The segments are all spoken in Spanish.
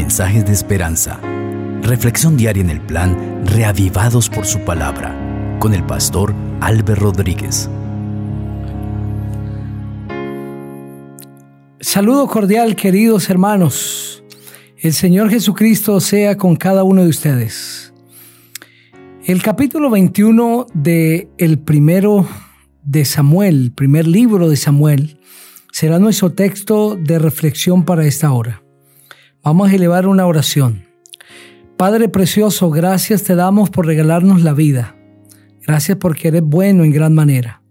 mensajes de esperanza. Reflexión diaria en el plan Reavivados por su palabra con el pastor Álvaro Rodríguez. Saludo cordial, queridos hermanos. El Señor Jesucristo sea con cada uno de ustedes. El capítulo 21 de el primero de Samuel, primer libro de Samuel, será nuestro texto de reflexión para esta hora. Vamos a elevar una oración. Padre precioso, gracias te damos por regalarnos la vida. Gracias porque eres bueno en gran manera.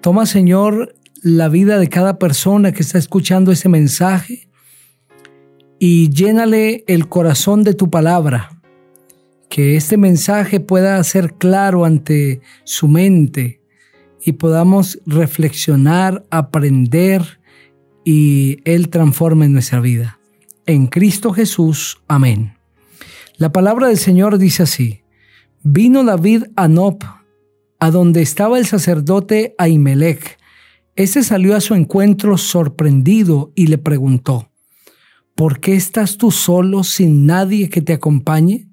Toma, Señor, la vida de cada persona que está escuchando ese mensaje y llénale el corazón de tu palabra. Que este mensaje pueda ser claro ante su mente, y podamos reflexionar, aprender y Él transforme nuestra vida. En Cristo Jesús. Amén. La palabra del Señor dice así. Vino David a Nob, a donde estaba el sacerdote Ahimelech. Este salió a su encuentro sorprendido y le preguntó, ¿Por qué estás tú solo sin nadie que te acompañe?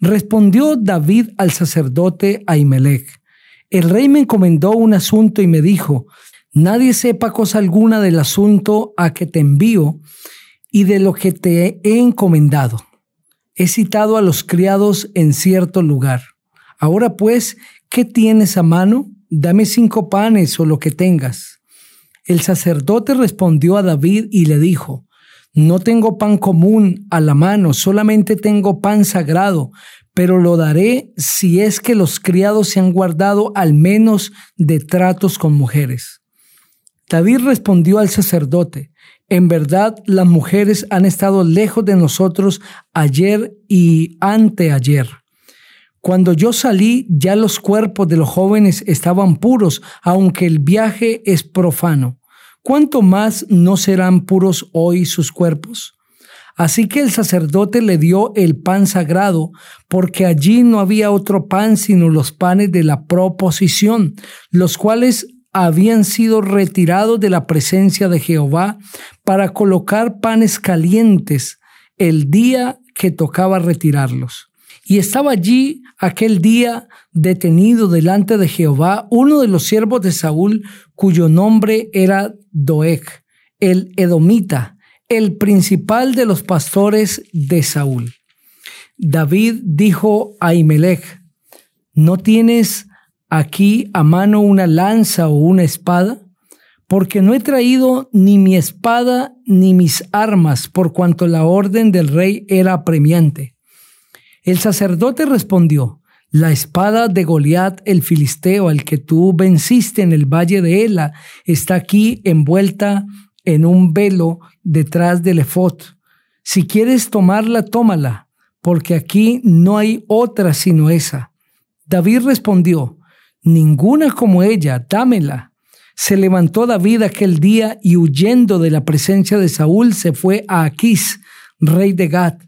Respondió David al sacerdote Ahimelech, el rey me encomendó un asunto y me dijo, nadie sepa cosa alguna del asunto a que te envío y de lo que te he encomendado. He citado a los criados en cierto lugar. Ahora pues, ¿qué tienes a mano? Dame cinco panes o lo que tengas. El sacerdote respondió a David y le dijo, No tengo pan común a la mano, solamente tengo pan sagrado, pero lo daré si es que los criados se han guardado al menos de tratos con mujeres. David respondió al sacerdote, en verdad las mujeres han estado lejos de nosotros ayer y anteayer. Cuando yo salí ya los cuerpos de los jóvenes estaban puros, aunque el viaje es profano. ¿Cuánto más no serán puros hoy sus cuerpos? Así que el sacerdote le dio el pan sagrado, porque allí no había otro pan sino los panes de la proposición, los cuales habían sido retirados de la presencia de Jehová para colocar panes calientes el día que tocaba retirarlos. Y estaba allí aquel día detenido delante de Jehová uno de los siervos de Saúl, cuyo nombre era Doeg, el edomita, el principal de los pastores de Saúl. David dijo a Imelech, ¿no tienes aquí a mano una lanza o una espada? Porque no he traído ni mi espada ni mis armas, por cuanto la orden del rey era apremiante. El sacerdote respondió, la espada de Goliat el filisteo, al que tú venciste en el valle de Ela, está aquí envuelta en un velo detrás del efod. Si quieres tomarla, tómala, porque aquí no hay otra sino esa. David respondió, ninguna como ella, dámela. Se levantó David aquel día y huyendo de la presencia de Saúl se fue a Aquís, rey de Gad.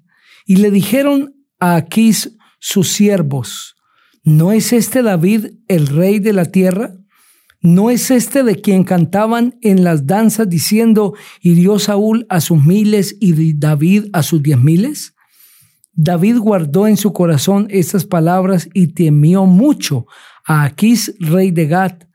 Y le dijeron a Aquís sus siervos, ¿no es este David el rey de la tierra? ¿No es este de quien cantaban en las danzas diciendo, hirió Saúl a sus miles y David a sus diez miles? David guardó en su corazón estas palabras y temió mucho a Aquís, rey de Gad.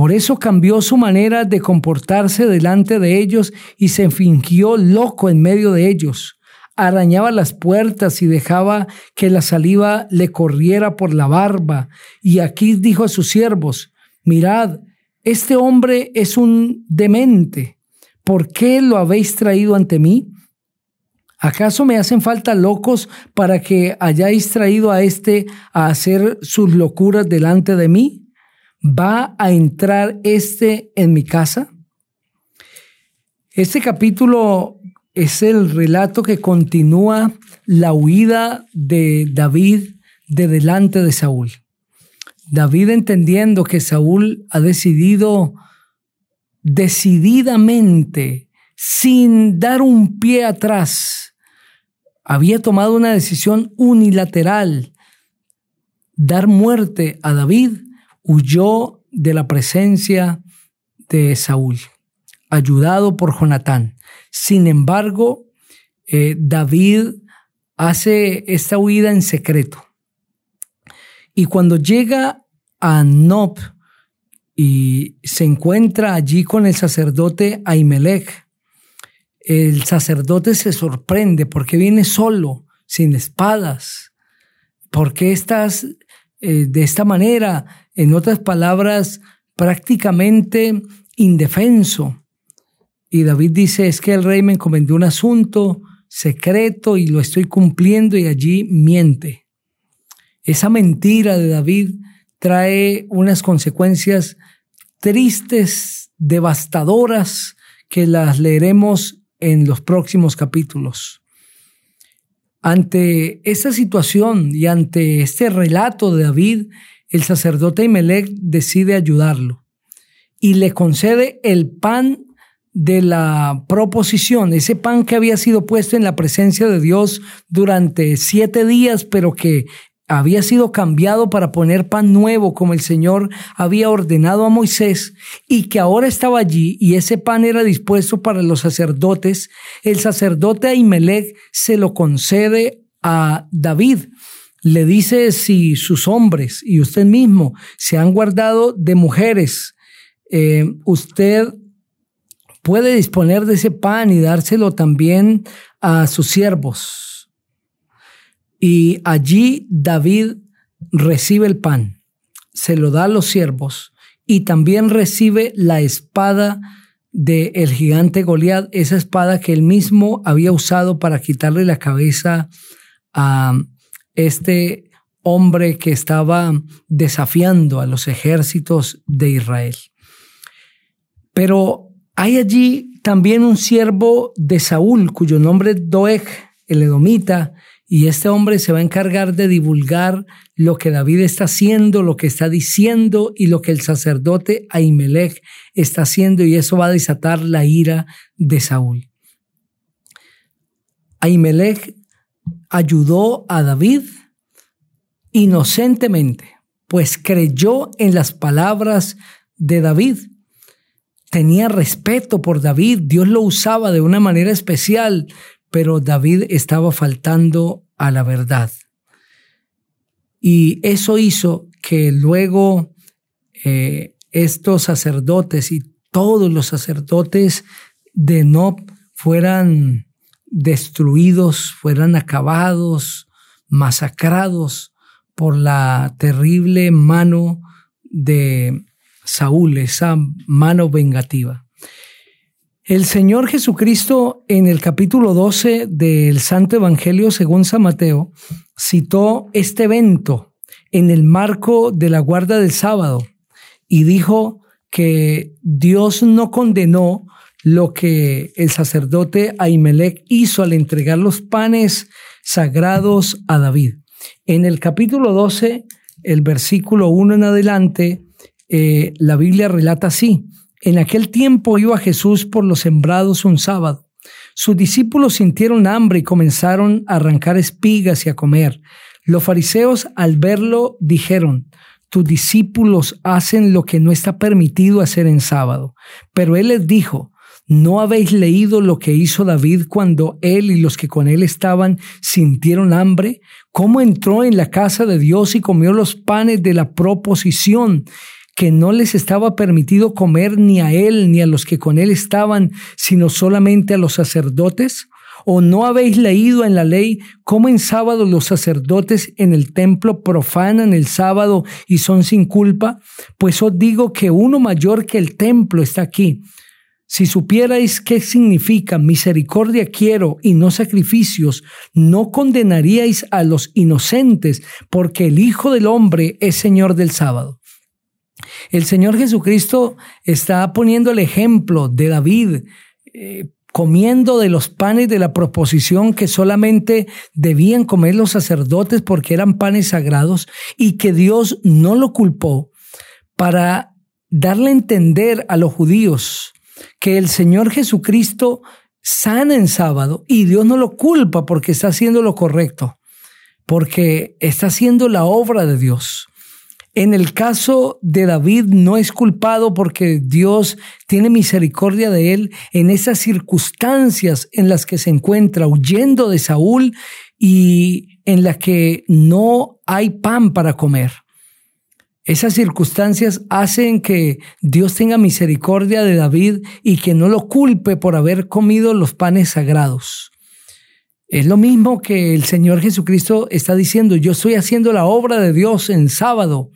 Por eso cambió su manera de comportarse delante de ellos y se fingió loco en medio de ellos. Arañaba las puertas y dejaba que la saliva le corriera por la barba. Y Aquís dijo a sus siervos, mirad, este hombre es un demente. ¿Por qué lo habéis traído ante mí? ¿Acaso me hacen falta locos para que hayáis traído a este a hacer sus locuras delante de mí? ¿Va a entrar este en mi casa? Este capítulo es el relato que continúa la huida de David de delante de Saúl. David entendiendo que Saúl ha decidido decididamente, sin dar un pie atrás, había tomado una decisión unilateral, dar muerte a David, huyó de la presencia de Saúl, ayudado por Jonatán. Sin embargo, eh, David hace esta huida en secreto. Y cuando llega a Nob y se encuentra allí con el sacerdote Ahimelech, el sacerdote se sorprende porque viene solo, sin espadas. ¿Por qué estás eh, de esta manera? En otras palabras, prácticamente indefenso. Y David dice, es que el rey me encomendó un asunto secreto y lo estoy cumpliendo y allí miente. Esa mentira de David trae unas consecuencias tristes, devastadoras, que las leeremos en los próximos capítulos. Ante esta situación y ante este relato de David, el sacerdote Imelec decide ayudarlo y le concede el pan de la proposición, ese pan que había sido puesto en la presencia de Dios durante siete días, pero que había sido cambiado para poner pan nuevo como el Señor había ordenado a Moisés y que ahora estaba allí y ese pan era dispuesto para los sacerdotes, el sacerdote Ahimelech se lo concede a David. Le dice si sus hombres y usted mismo se han guardado de mujeres, eh, usted puede disponer de ese pan y dárselo también a sus siervos. Y allí David recibe el pan, se lo da a los siervos y también recibe la espada del el gigante Goliat, esa espada que él mismo había usado para quitarle la cabeza a este hombre que estaba desafiando a los ejércitos de Israel. Pero hay allí también un siervo de Saúl, cuyo nombre es Doeg, el edomita, y este hombre se va a encargar de divulgar lo que David está haciendo, lo que está diciendo y lo que el sacerdote Ahimelech está haciendo y eso va a desatar la ira de Saúl. Ahimelech ayudó a David inocentemente, pues creyó en las palabras de David. Tenía respeto por David, Dios lo usaba de una manera especial pero David estaba faltando a la verdad. Y eso hizo que luego eh, estos sacerdotes y todos los sacerdotes de Nob fueran destruidos, fueran acabados, masacrados por la terrible mano de Saúl, esa mano vengativa. El Señor Jesucristo en el capítulo 12 del Santo Evangelio según San Mateo citó este evento en el marco de la guarda del sábado y dijo que Dios no condenó lo que el sacerdote Ahimelech hizo al entregar los panes sagrados a David. En el capítulo 12, el versículo 1 en adelante, eh, la Biblia relata así. En aquel tiempo iba Jesús por los sembrados un sábado. Sus discípulos sintieron hambre y comenzaron a arrancar espigas y a comer. Los fariseos al verlo dijeron, tus discípulos hacen lo que no está permitido hacer en sábado. Pero él les dijo, ¿no habéis leído lo que hizo David cuando él y los que con él estaban sintieron hambre? ¿Cómo entró en la casa de Dios y comió los panes de la proposición? que no les estaba permitido comer ni a él ni a los que con él estaban, sino solamente a los sacerdotes? ¿O no habéis leído en la ley cómo en sábado los sacerdotes en el templo profanan el sábado y son sin culpa? Pues os digo que uno mayor que el templo está aquí. Si supierais qué significa misericordia quiero y no sacrificios, no condenaríais a los inocentes, porque el Hijo del Hombre es Señor del sábado. El Señor Jesucristo está poniendo el ejemplo de David. Eh, comiendo de los panes de la proposición que solamente debían comer los sacerdotes porque eran panes sagrados y que Dios no lo culpó para darle a entender a los judíos que el Señor Jesucristo sana en sábado y Dios no lo culpa porque está haciendo lo correcto, porque está haciendo la obra de Dios. En el caso de David no es culpado porque Dios tiene misericordia de él en esas circunstancias en las que se encuentra huyendo de Saúl y en las que no hay pan para comer. Esas circunstancias hacen que Dios tenga misericordia de David y que no lo culpe por haber comido los panes sagrados. Es lo mismo que el Señor Jesucristo está diciendo, yo estoy haciendo la obra de Dios en sábado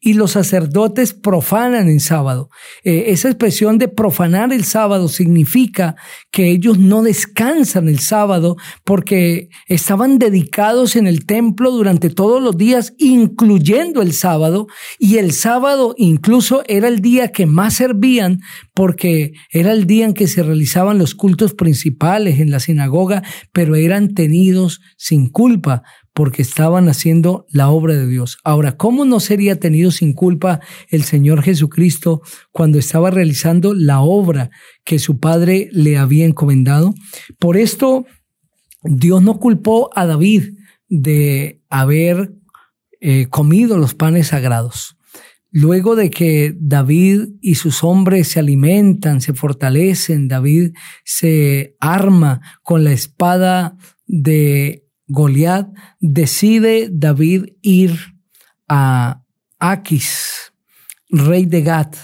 y los sacerdotes profanan en sábado. Eh, esa expresión de profanar el sábado significa que ellos no descansan el sábado porque estaban dedicados en el templo durante todos los días, incluyendo el sábado, y el sábado incluso era el día que más servían porque era el día en que se realizaban los cultos principales en la sinagoga, pero tenidos sin culpa porque estaban haciendo la obra de Dios. Ahora, ¿cómo no sería tenido sin culpa el Señor Jesucristo cuando estaba realizando la obra que su Padre le había encomendado? Por esto, Dios no culpó a David de haber eh, comido los panes sagrados. Luego de que David y sus hombres se alimentan, se fortalecen, David se arma con la espada de Goliat, decide David ir a Aquis, rey de Gat.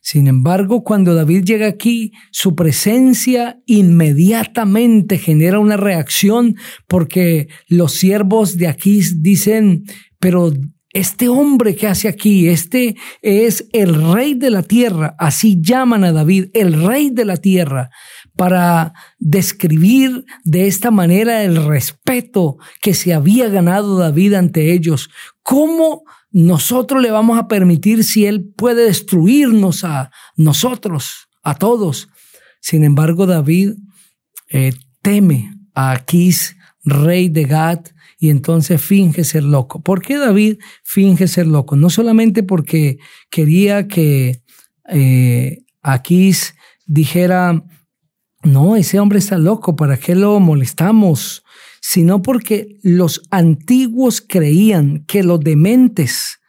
Sin embargo, cuando David llega aquí, su presencia inmediatamente genera una reacción porque los siervos de Aquis dicen, pero este hombre que hace aquí, este es el rey de la tierra, así llaman a David, el rey de la tierra para describir de esta manera el respeto que se había ganado David ante ellos. ¿Cómo nosotros le vamos a permitir si él puede destruirnos a nosotros, a todos? Sin embargo, David eh, teme a Aquís, rey de Gad, y entonces finge ser loco. ¿Por qué David finge ser loco? No solamente porque quería que eh, Aquís dijera, no, ese hombre está loco, ¿para qué lo molestamos? Sino porque los antiguos creían que los dementes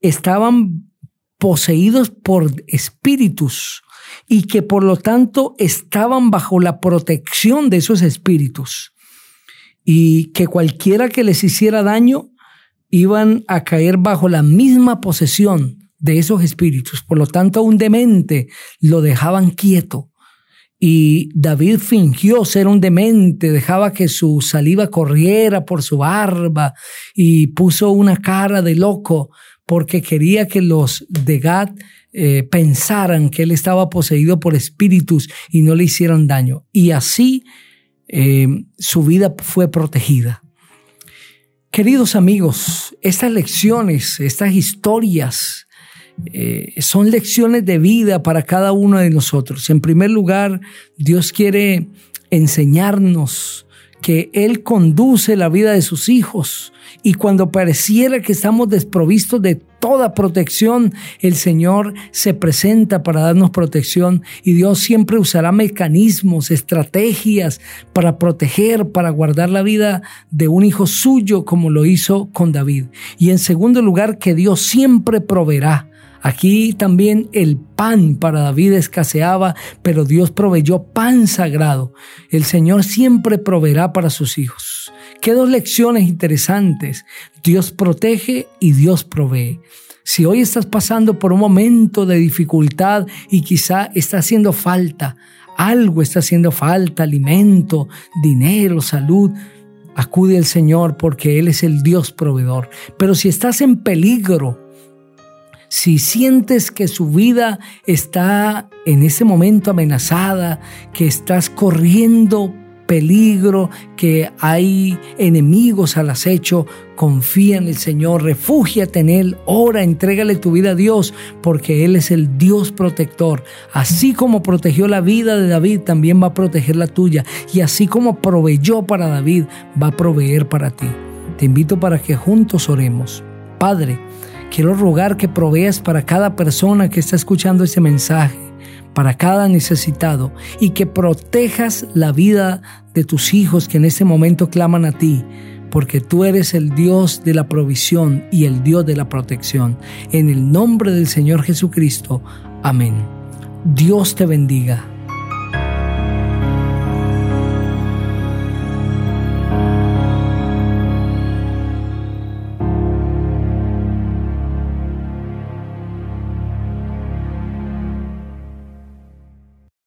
estaban poseídos por espíritus y que por lo tanto estaban bajo la protección de esos espíritus y que cualquiera que les hiciera daño iban a caer bajo la misma posesión de esos espíritus. Por lo tanto, un demente lo dejaban quieto y David fingió ser un demente, dejaba que su saliva corriera por su barba y puso una cara de loco porque quería que los de Gad eh, pensaran que él estaba poseído por espíritus y no le hicieran daño. Y así eh, su vida fue protegida. Queridos amigos, estas lecciones, estas historias, eh, son lecciones de vida para cada uno de nosotros. En primer lugar, Dios quiere enseñarnos que Él conduce la vida de sus hijos y cuando pareciera que estamos desprovistos de toda protección, el Señor se presenta para darnos protección y Dios siempre usará mecanismos, estrategias para proteger, para guardar la vida de un hijo suyo como lo hizo con David. Y en segundo lugar, que Dios siempre proveerá Aquí también el pan para David escaseaba, pero Dios proveyó pan sagrado. El Señor siempre proveerá para sus hijos. Qué dos lecciones interesantes. Dios protege y Dios provee. Si hoy estás pasando por un momento de dificultad y quizá está haciendo falta, algo está haciendo falta, alimento, dinero, salud, acude al Señor porque Él es el Dios proveedor. Pero si estás en peligro, si sientes que su vida está en ese momento amenazada, que estás corriendo peligro, que hay enemigos al acecho, confía en el Señor, refúgiate en Él, ora, entrégale tu vida a Dios, porque Él es el Dios protector. Así como protegió la vida de David, también va a proteger la tuya. Y así como proveyó para David, va a proveer para ti. Te invito para que juntos oremos. Padre, Quiero rogar que proveas para cada persona que está escuchando este mensaje, para cada necesitado, y que protejas la vida de tus hijos que en este momento claman a ti, porque tú eres el Dios de la provisión y el Dios de la protección. En el nombre del Señor Jesucristo. Amén. Dios te bendiga.